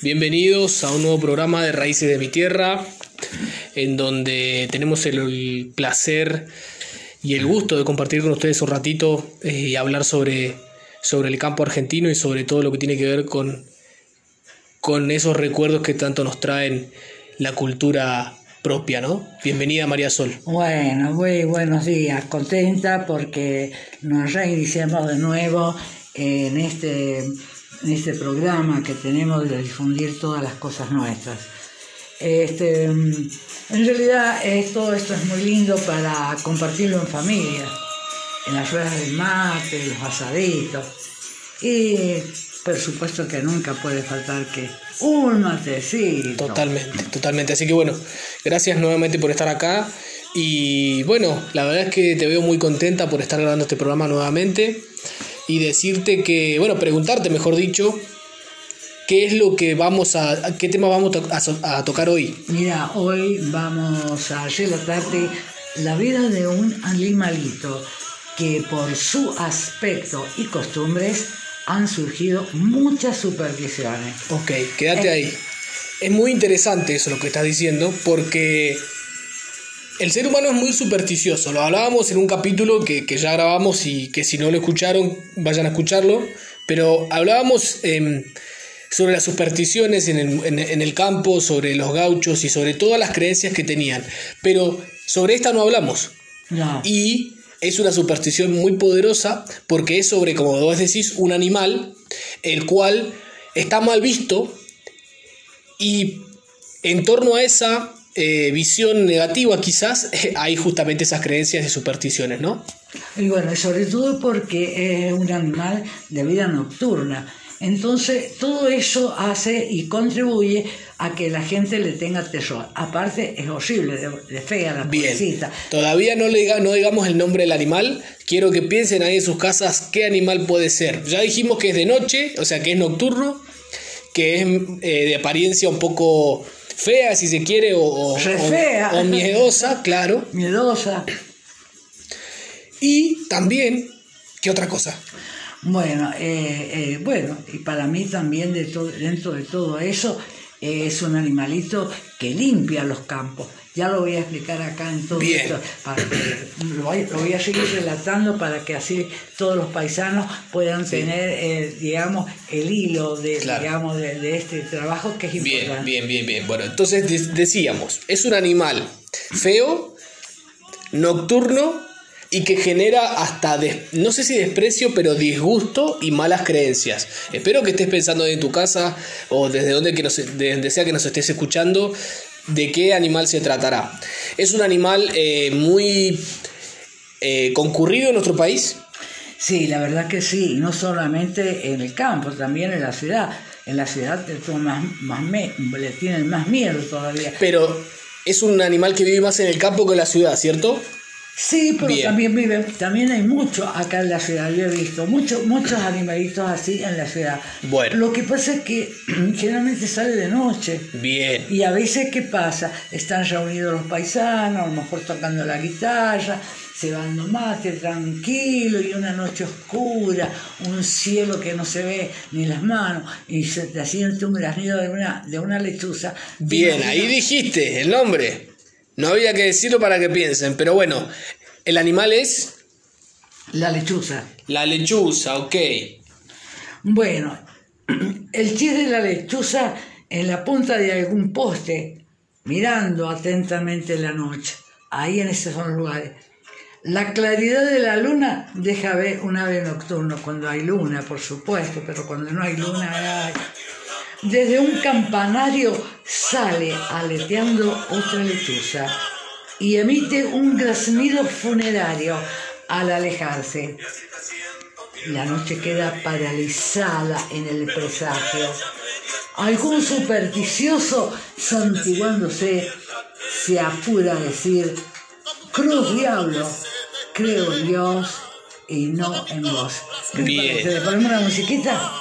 Bienvenidos a un nuevo programa de Raíces de mi Tierra, en donde tenemos el, placer y el gusto de compartir con ustedes un ratito eh, y hablar sobre, sobre el campo argentino y sobre todo lo que tiene que ver con, con esos recuerdos que tanto nos traen la cultura propia, ¿no? Bienvenida María Sol. Bueno, muy buenos días, contenta porque nos reiniciamos de nuevo en este en este programa que tenemos de difundir todas las cosas nuestras. Este, en realidad esto, esto es muy lindo para compartirlo en familia, en las ruedas del mate, los asaditos. Y por supuesto que nunca puede faltar que un matecito. Totalmente, totalmente. Así que bueno, gracias nuevamente por estar acá. Y bueno, la verdad es que te veo muy contenta por estar grabando este programa nuevamente y decirte que, bueno, preguntarte, mejor dicho, qué es lo que vamos a, qué tema vamos a, tocar hoy. Mira, hoy vamos a relatarte la vida de un animalito que por su aspecto y costumbres han surgido muchas supersticiones. Ok, quédate eh, ahí. Es muy interesante eso lo que estás diciendo porque el ser humano es muy supersticioso. Lo hablábamos en un capítulo que, ya grabamos y que si no lo escucharon, vayan a escucharlo. Pero hablábamos em, sobre las supersticiones en el, campo, sobre los gauchos y sobre todas las creencias que tenían. Pero sobre esta no hablamos. Y es una superstición muy poderosa porque es sobre, como vos decís, un animal el cual está mal visto y en torno a esa eh, visión negativa quizás hay justamente esas creencias de supersticiones, ¿no? Y bueno, sobre todo porque es un animal de vida nocturna. Entonces, todo eso hace y contribuye a que la gente le tenga terror. Aparte, es horrible, de, fea la Bien. Todavía no, le, no digamos el nombre del animal. Quiero que piensen ahí en sus casas qué animal puede ser. Ya dijimos que es de noche, o sea que es nocturno, que es eh, de apariencia un poco fea, si se quiere, o, o, miedosa, claro. Miedosa. Y también, ¿qué otra cosa? Bueno, eh, eh, bueno, y para mí también de dentro de todo eso es un animalito que limpia los campos. Ya lo voy a explicar acá en todo esto. lo, voy, a seguir relatando para que así todos los paisanos puedan tener, eh, digamos, el hilo de, digamos, de, este trabajo que es importante. Bien, bien, bien, bien. Bueno, entonces decíamos, es un animal feo, nocturno y que genera hasta, no sé si desprecio, pero disgusto y malas creencias. Espero que estés pensando en tu casa o desde donde, que donde sea que nos estés escuchando, de qué animal se tratará. Es un animal eh, muy eh, concurrido en nuestro país. Sí, la verdad que sí, no solamente en el campo, también en la ciudad. En la ciudad más, más le tienen más miedo todavía. Pero es un animal que vive más en el campo que en la ciudad, ¿cierto? Sí, pero también vive, también hay mucho acá en la ciudad, yo he visto muchos muchos animalitos así en la ciudad. Bueno. Lo que pasa es que generalmente sale de noche. Bien. Y a veces, ¿qué pasa? Están reunidos los paisanos, a lo mejor tocando la guitarra, se van mate tranquilo y una noche oscura, un cielo que no se ve ni las manos, y se te siente un granido de una, de una lechuza. Bien, ahí dijiste el nombre. No había que decirlo para que piensen, pero bueno, el animal es... La lechuza. La lechuza, ok. Bueno, el chiste de la lechuza en la punta de algún poste, mirando atentamente la noche. Ahí en esos son lugares. La claridad de la luna deja ver un ave nocturno cuando hay luna, por supuesto, pero cuando no hay luna hay desde un campanario sale aleteando otra lechuza y emite un graznido funerario al alejarse. La noche queda paralizada en el presagio. Algún supersticioso, santiguándose, se apura a decir, Cruz Diablo, creo en Dios y no en vos. Bien. ¿Le ponemos una musiquita?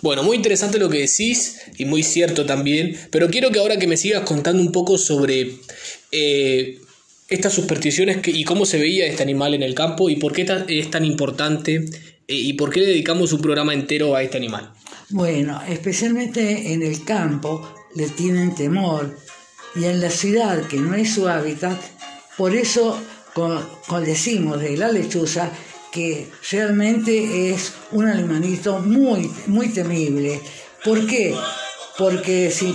Bueno, muy interesante lo que decís y muy cierto también, pero quiero que ahora que me sigas contando un poco sobre eh, estas supersticiones y cómo se veía este animal en el campo y por qué es tan importante eh, y por qué le dedicamos un programa entero a este animal. Bueno, especialmente en el campo le tienen temor y en la ciudad, que no es su hábitat, por eso decimos de la lechuza que realmente es un animalito muy, muy temible. ¿Por qué? Porque si,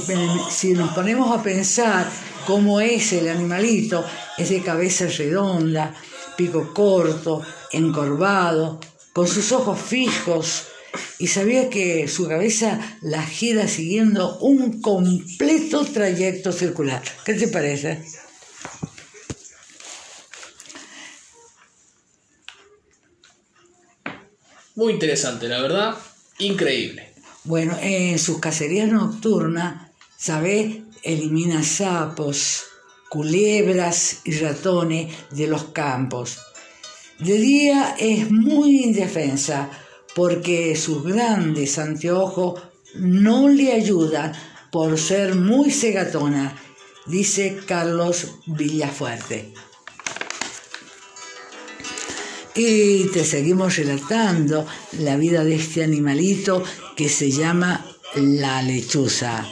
si nos ponemos a pensar cómo es el animalito, es de cabeza redonda, pico corto, encorvado, con sus ojos fijos, y sabía que su cabeza la gira siguiendo un completo trayecto circular. ¿Qué te parece? Muy interesante, la verdad, increíble. Bueno, en sus cacerías nocturnas, ¿sabes? Elimina sapos, culebras y ratones de los campos. De día es muy indefensa porque sus grandes anteojos no le ayudan por ser muy cegatona, dice Carlos Villafuerte. Y te seguimos relatando la vida de este animalito que se llama la lechuza.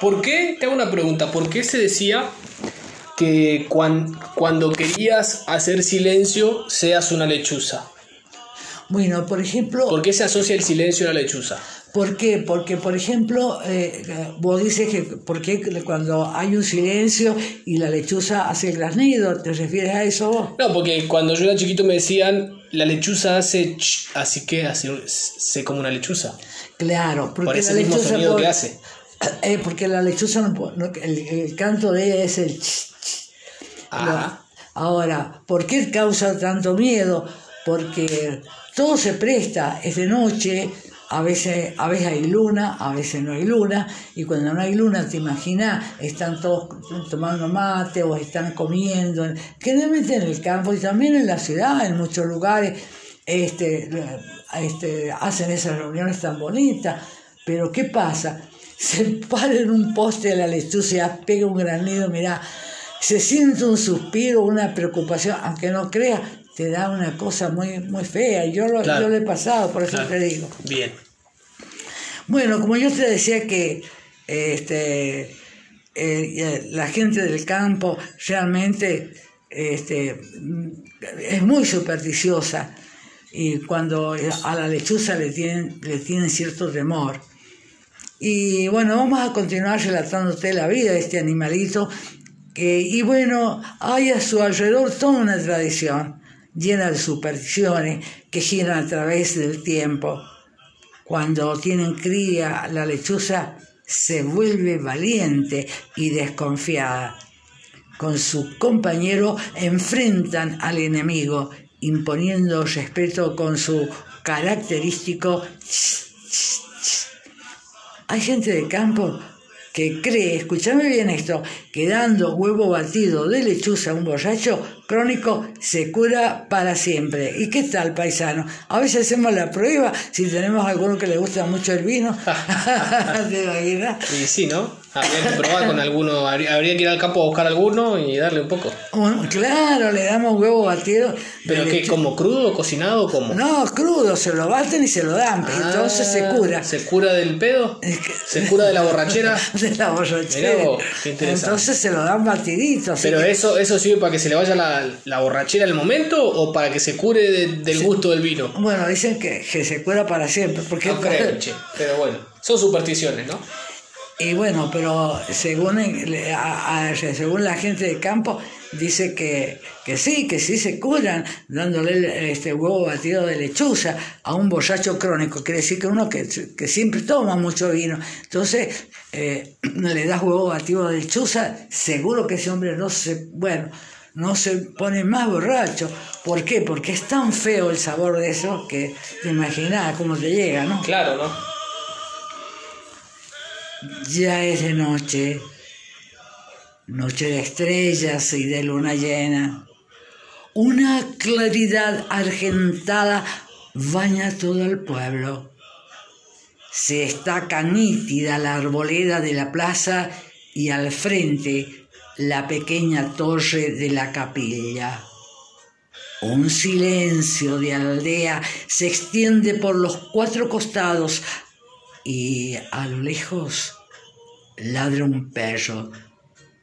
¿Por qué? Te hago una pregunta. ¿Por qué se decía que cuando querías hacer silencio seas una lechuza? Bueno, por ejemplo... ¿Por qué se asocia el silencio a la lechuza? ¿Por qué? Porque, por ejemplo, eh, vos dices que ¿por qué cuando hay un silencio y la lechuza hace el graznido? ¿Te refieres a eso No, porque cuando yo era chiquito me decían, la lechuza hace ch, así que hace se como una lechuza. Claro, porque por ese mismo sonido que hace. Eh, porque la lechuza, no, el, canto de ella es el ch, ch. Ahora, ¿por qué causa tanto miedo? Porque todo se presta, es de noche, a veces, a veces hay luna, a veces no hay luna, y cuando no hay luna, te imaginas, están todos tomando mate o están comiendo, generalmente en el campo y también en la ciudad, en muchos lugares, este, este, hacen esas reuniones tan bonitas, pero ¿qué pasa? Se para en un poste de la lechuza, pega un granido, mira, se siente un suspiro, una preocupación, aunque no crea, te da una cosa muy, muy fea. Yo lo, yo lo he pasado, por eso te digo. Bien. Bueno, como yo te decía que este, eh, la gente del campo realmente este, es muy supersticiosa y cuando a la lechuza le tienen, le tienen cierto temor. Y bueno, vamos a continuar relatándote la vida de este animalito. y bueno, hay a su alrededor toda una tradición llena de supersticiones que giran a través del tiempo. Cuando tienen cría, la lechuza se vuelve valiente y desconfiada. Con su compañero enfrentan al enemigo, imponiendo respeto con su característico Hay gente de campo que cree, escúchame bien esto, que dando huevo batido de lechuza a un borracho crónico se cura para siempre. ¿Y qué tal, paisano? A veces hacemos la prueba si tenemos alguno que le gusta mucho el vino. Y sí, ¿no? Habría que probar con alguno, habría que ir al campo a buscar alguno y darle un poco. claro, le damos huevo batido. ¿Pero qué? ¿Como crudo, cocinado o cómo? No, crudo, se lo baten y se lo dan, entonces se ah, cura. ¿Se cura del pedo? ¿Se cura de la borrachera? de la borrachera. entonces se lo dan batidito. ¿Pero eso, eso sirve para que se le vaya la, borrachera al momento o para que se cure del gusto del vino? Bueno, dicen que, que se cura para siempre. Porque no creo, pero bueno, son supersticiones, ¿no? Y bueno, pero según, según la gente de campo, dice que, que, sí, que sí se curan dándole este huevo batido de lechuza a un borracho crónico. Quiere decir que uno que, que siempre toma mucho vino. Entonces, eh, le das huevo batido de lechuza, seguro que ese hombre no se, bueno, no se pone más borracho. ¿Por qué? Porque es tan feo el sabor de eso que te imaginas cómo te llega, ¿no? Claro, ¿no? Ya es de noche, noche de estrellas y de luna llena. Una claridad argentada baña todo el pueblo. Se destaca nítida la arboleda de la plaza y al frente la pequeña torre de la capilla. Un silencio de aldea se extiende por los cuatro costados y a lo lejos ladra un perro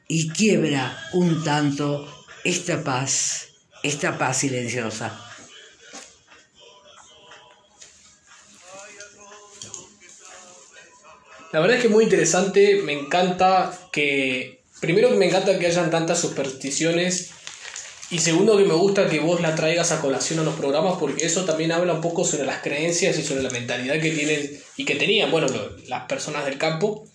y quiebra un tanto esta paz, esta paz silenciosa. La verdad es que es muy interesante, me encanta que, primero que me encanta que hayan tantas supersticiones y segundo que me gusta que vos la traigas a colación a los programas porque eso también habla un poco sobre las creencias y sobre la mentalidad que tienen y que tenían, bueno, las personas del campo.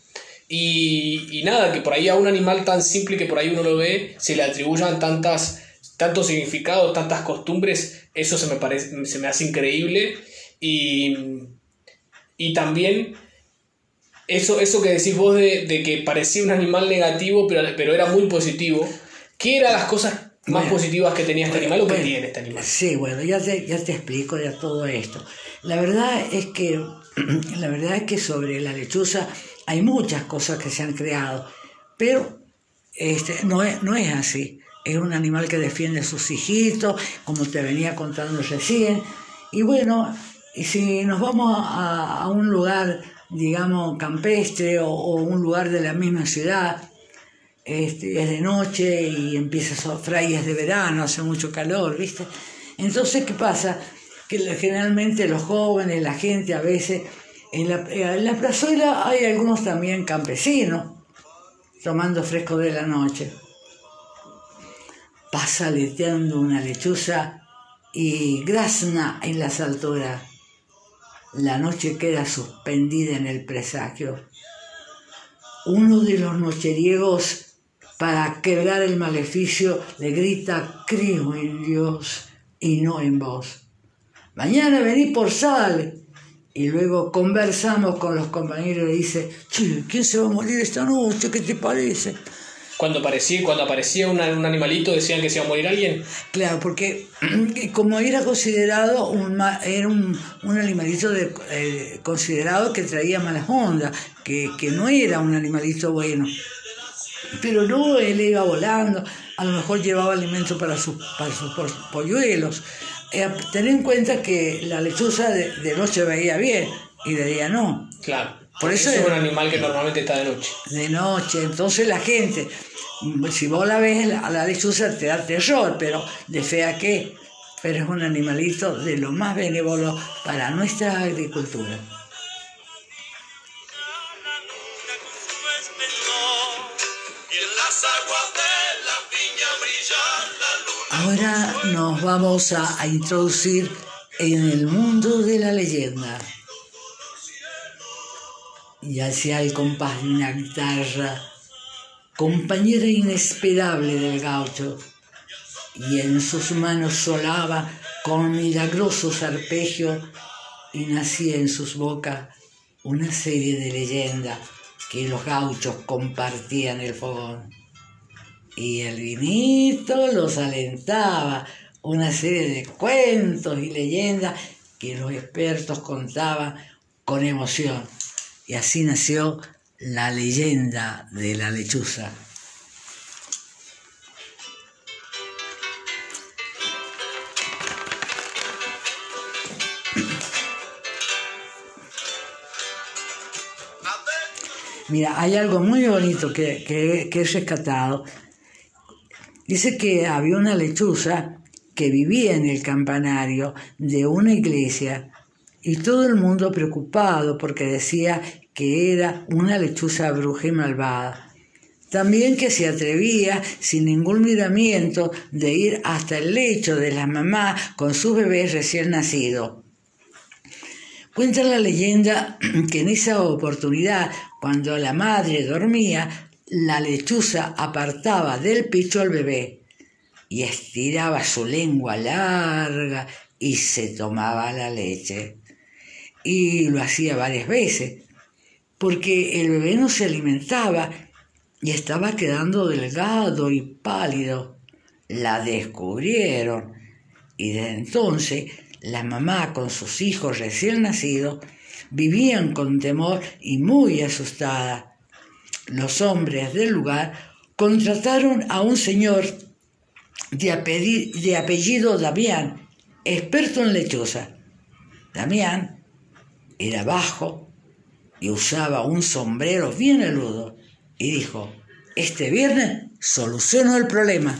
Y, y, nada, que por ahí a un animal tan simple que por ahí uno lo ve, se le atribuyan tantas, tantos significados, tantas costumbres, eso se me, parece, se me hace increíble. Y, y también eso, eso que decís vos de, de, que parecía un animal negativo, pero, pero era muy positivo. ¿Qué eran las cosas más positivas que tenía este animal o que tiene este animal? Sí, bueno, ya te, ya te explico ya todo esto. La verdad es que, la verdad es que sobre la lechuza hay muchas cosas que se han creado, pero este, no, es, no es así. Es un animal que defiende a sus hijitos, como te venía contando recién. Y bueno, si nos vamos a, a un lugar, digamos, campestre o, un lugar de la misma ciudad, este, es de noche y empieza a frailes de verano, hace mucho calor, ¿viste? Entonces, ¿qué pasa? Que generalmente los jóvenes, la gente a veces en la, en la plazuela hay algunos también campesinos tomando fresco de la noche. Pasa leteando una lechuza y grazna en las alturas. La noche queda suspendida en el presagio. Uno de los nocheriegos, para quebrar el maleficio, le grita, creo en Dios y no en vos. Mañana vení por sal, y luego conversamos con los compañeros y dice, che, ¿quién se va a morir esta noche? ¿Qué te parece? Cuando aparecía, cuando aparecía un, un animalito decían que se iba a morir alguien. Claro, porque como era considerado un, era un, un animalito de, eh, considerado que traía malas ondas, que, que no era un animalito bueno. Pero no, él iba volando, a lo mejor llevaba alimento para sus, para sus polluelos eh, ten en cuenta que la lechuza de, de, noche veía bien y de día no. Claro. Por eso es un animal que normalmente está de noche. De noche. Entonces la gente, si vos la ves, a la lechuza te da terror, pero de fea que. Pero es un animalito de lo más benévolo para nuestra agricultura. Ahora nos vamos a, a, introducir en el mundo de la leyenda. Y hacia el compás de una guitarra, compañera inesperable del gaucho, y en sus manos solaba con milagrosos arpegios y nacía en sus bocas una serie de leyendas que los gauchos compartían el fogón y el vinito los alentaba, una serie de cuentos y leyendas que los expertos contaban con emoción. Y así nació la leyenda de la lechuza. Mira, hay algo muy bonito que, que, que he rescatado Dice que había una lechuza que vivía en el campanario de una iglesia y todo el mundo preocupado porque decía que era una lechuza bruja y malvada. También que se atrevía, sin ningún miramiento, de ir hasta el lecho de la mamá con sus bebés recién nacidos. Cuenta la leyenda que en esa oportunidad, cuando la madre dormía, la lechuza apartaba del pecho al bebé y estiraba su lengua larga y se tomaba la leche. Y lo hacía varias veces, porque el bebé no se alimentaba y estaba quedando delgado y pálido. La descubrieron y desde entonces La mamá con sus hijos recién nacidos vivían con temor y muy asustada. Los hombres del lugar contrataron a un señor de apellido, Damián, experto en lechosa. Damián era bajo y usaba un sombrero bien aludo y dijo, este viernes soluciono el problema.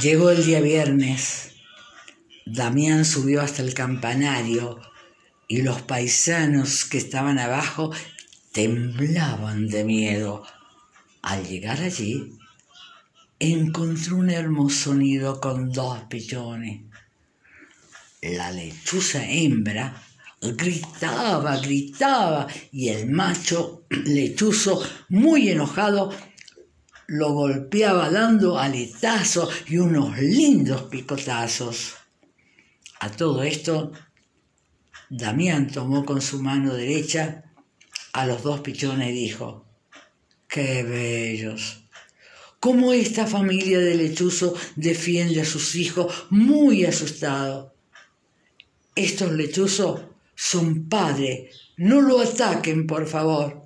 Llegó el día viernes. Damián subió hasta el campanario y los paisanos que estaban abajo temblaban de miedo. Al llegar allí, encontró un hermoso nido con dos pichones. La lechuza hembra gritaba, gritaba, y el macho lechuzo, muy enojado, lo golpeaba dando aletazos y unos lindos picotazos. A todo esto, Damián tomó con su mano derecha a los dos pichones y dijo, ¡qué bellos! ¿Cómo esta familia de lechuzo defiende a sus hijos muy asustados? Estos lechuzos son padres, no lo ataquen, por favor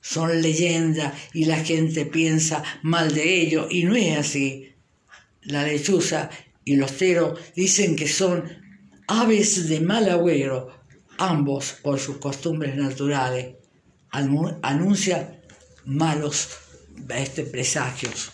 son leyenda y la gente piensa mal de ellos y no es así. La lechuza y los teros dicen que son aves de mal agüero, ambos por sus costumbres naturales. Anuncia malos este, presagios.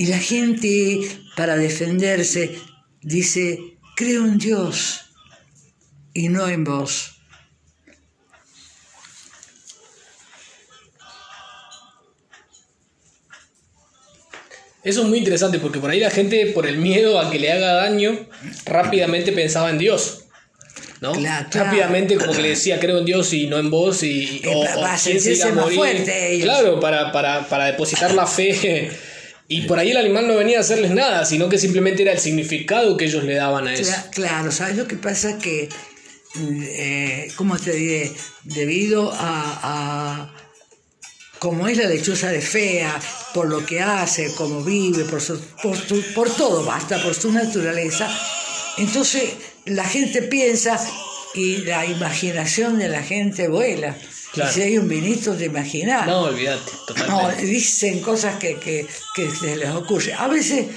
Y la gente, para defenderse, dice, creo en Dios y no en vos. Eso es muy interesante porque por ahí la gente, por el miedo a que le haga daño, rápidamente pensaba en Dios. ¿no? Rápidamente como que le decía creo en Dios y no en vos y o, para sentirse más fuerte Claro, para, para, para depositar la fe y por ahí el animal no venía a hacerles nada, sino que simplemente era el significado que ellos le daban a eso. Claro, ¿sabes lo que pasa? Que, eh, ¿cómo te diré? Debido a, como es la lechuza de fea, por lo que hace, cómo vive, por, por, por todo, basta por su naturaleza, entonces la gente piensa y la imaginación de la gente vuela. Si hay un vinito, te imaginas. No, olvídate, totalmente. No, dicen cosas que, que, que, se les ocurre. A veces,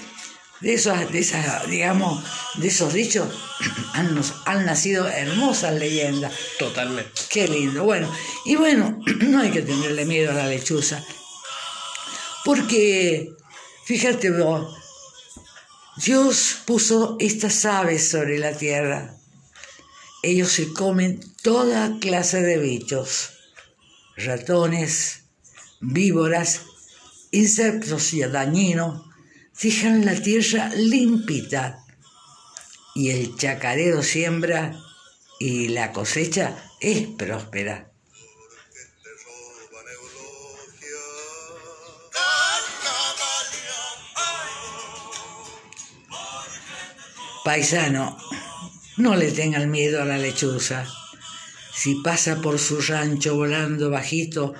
de esos, de esas, digamos, de esos dichos, han, han nacido hermosas leyendas. Totalmente. Qué lindo. Bueno, y bueno, no hay que tenerle miedo a la lechuza. Porque, fíjate vos, Dios puso estas aves sobre la tierra. Ellos se comen toda clase de bichos ratones, víboras, insectos y dañinos dejan la tierra limpita y el chacarero siembra y la cosecha es próspera. Paisano, no le tengan miedo a la lechuza. Si pasa por su rancho volando bajito,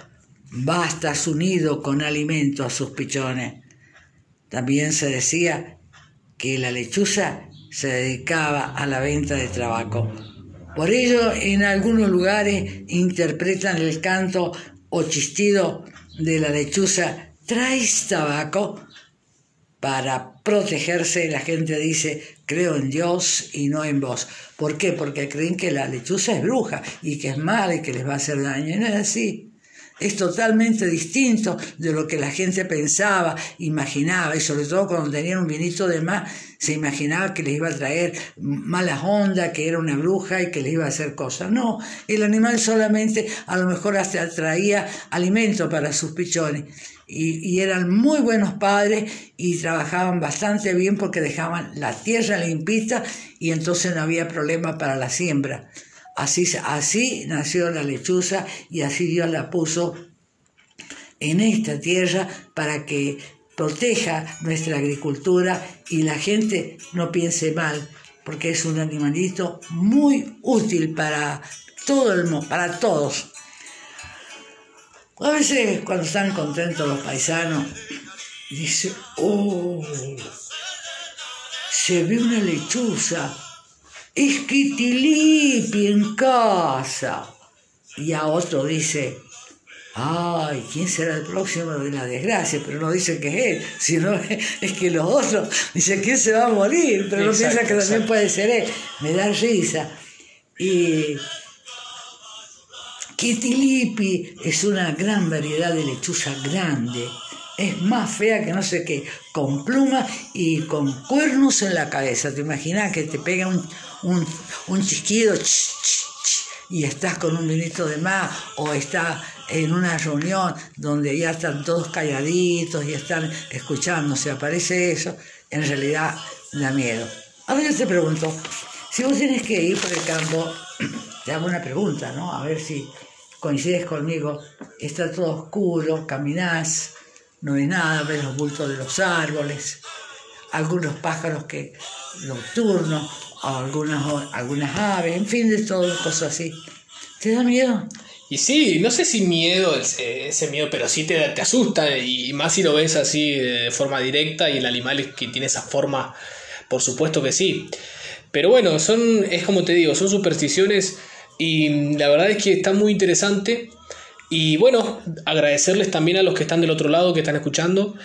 basta su nido con alimento a sus pichones. También se decía que la lechuza se dedicaba a la venta de tabaco. Por ello, en algunos lugares interpretan el canto o chistido de la lechuza, ¿traes tabaco? Para protegerse, la gente dice, creo en Dios y no en vos. ¿Por qué? Porque creen que la lechuza es bruja y que es mala y que les va a hacer daño. Y no es así. Es totalmente distinto de lo que la gente pensaba, imaginaba, y sobre todo cuando tenían un vinito de más, se imaginaba que les iba a traer malas ondas, que era una bruja y que les iba a hacer cosas. No, el animal solamente a lo mejor hasta traía alimento para sus pichones. Y, eran muy buenos padres y trabajaban bastante bien porque dejaban la tierra limpita y entonces no había problema para la siembra. Así, así nació la lechuza y así Dios la puso en esta tierra para que proteja nuestra agricultura y la gente no piense mal, porque es un animalito muy útil para todo el mundo, para todos. A veces cuando están contentos los paisanos, dice, oh, se ve una lechuza, es Kitilipi en casa. Y a otro dice, ay, ¿quién será el próximo de la desgracia? Pero no dice que es él, sino es que los otros dicen, ¿quién se va a morir? Pero no piensa que también puede ser él. Me da risa. Y Kitilipi es una gran variedad de lechuza grande. Es más fea que no sé qué, con plumas y con cuernos en la cabeza. ¿Te imaginas que te pega un, un, un chisquido y estás con un vinito de más o estás en una reunión donde ya están todos calladitos y están escuchando, si aparece eso, en realidad da miedo. Ahora yo te pregunto, si vos tienes que ir por el campo, te hago una pregunta, ¿no? A ver si coincides conmigo, está todo oscuro, caminás, no ves nada, ves los bultos de los árboles, algunos pájaros que nocturnos, algunas, algunas aves, en fin, de todo, cosas así. ¿Te da miedo? Y sí, no sé si miedo, ese, miedo, pero sí te, te asusta, y más si lo ves así de forma directa y el animal que tiene esa forma, por supuesto que sí. Pero bueno, son, es como te digo, son supersticiones y la verdad es que está muy interesante. Y bueno, agradecerles también a los que están del otro lado, que están escuchando.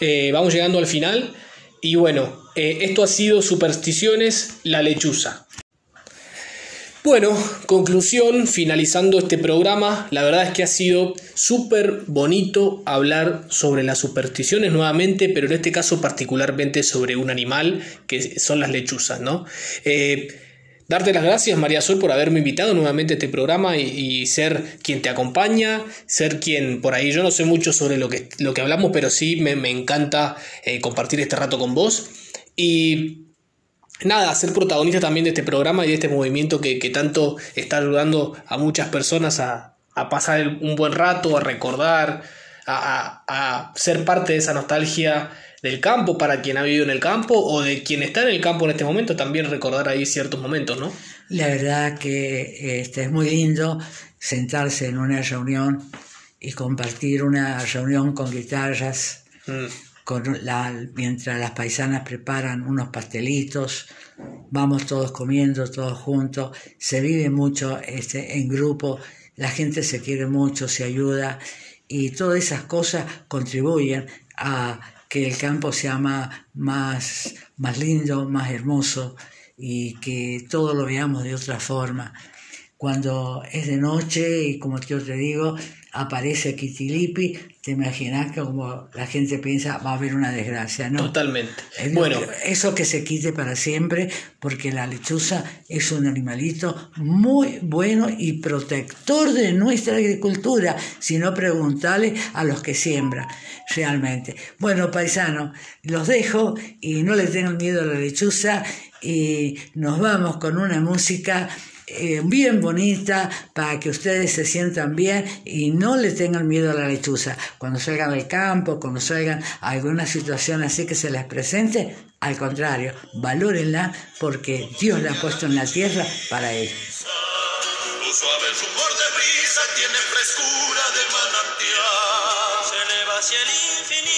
Eh, vamos llegando al final. Y bueno, eh, esto ha sido Supersticiones, la lechuza. Bueno, conclusión, finalizando este programa, la verdad es que ha sido súper bonito hablar sobre las supersticiones nuevamente, pero en este caso particularmente sobre un animal que son las lechuzas, ¿no? Eh, Darte las gracias, María Sol, por haberme invitado nuevamente a este programa y, ser quien te acompaña, ser quien, por ahí yo no sé mucho sobre lo que, lo que hablamos, pero sí me, encanta eh, compartir este rato con vos. Y nada, ser protagonista también de este programa y de este movimiento que, tanto está ayudando a muchas personas a, pasar un buen rato, a recordar, a, a ser parte de esa nostalgia del campo para quien ha vivido en el campo o de quien está en el campo en este momento, también recordar ahí ciertos momentos, ¿no? La verdad que este, es muy lindo sentarse en una reunión y compartir una reunión con guitarras, mm. con la, mientras las paisanas preparan unos pastelitos, vamos todos comiendo, todos juntos, se vive mucho este, en grupo, la gente se quiere mucho, se ayuda y todas esas cosas contribuyen a que el campo sea más, más, lindo, más hermoso y que todo lo veamos de otra forma. Cuando es de noche y como yo te digo, aparece Kitilipi, te imaginas que como la gente piensa va a haber una desgracia, ¿no? Totalmente. bueno, eso que se quite para siempre, porque la lechuza es un animalito muy bueno y protector de nuestra agricultura, si no preguntarle a los que siembran, realmente. Bueno, paisano, los dejo y no le tengan miedo a la lechuza y nos vamos con una música eh, bien bonita para que ustedes se sientan bien y no le tengan miedo a la lechuza. Cuando salgan al campo, cuando salgan a alguna situación así que se les presente, al contrario, valórenla porque Dios la ha puesto en la tierra para ellos.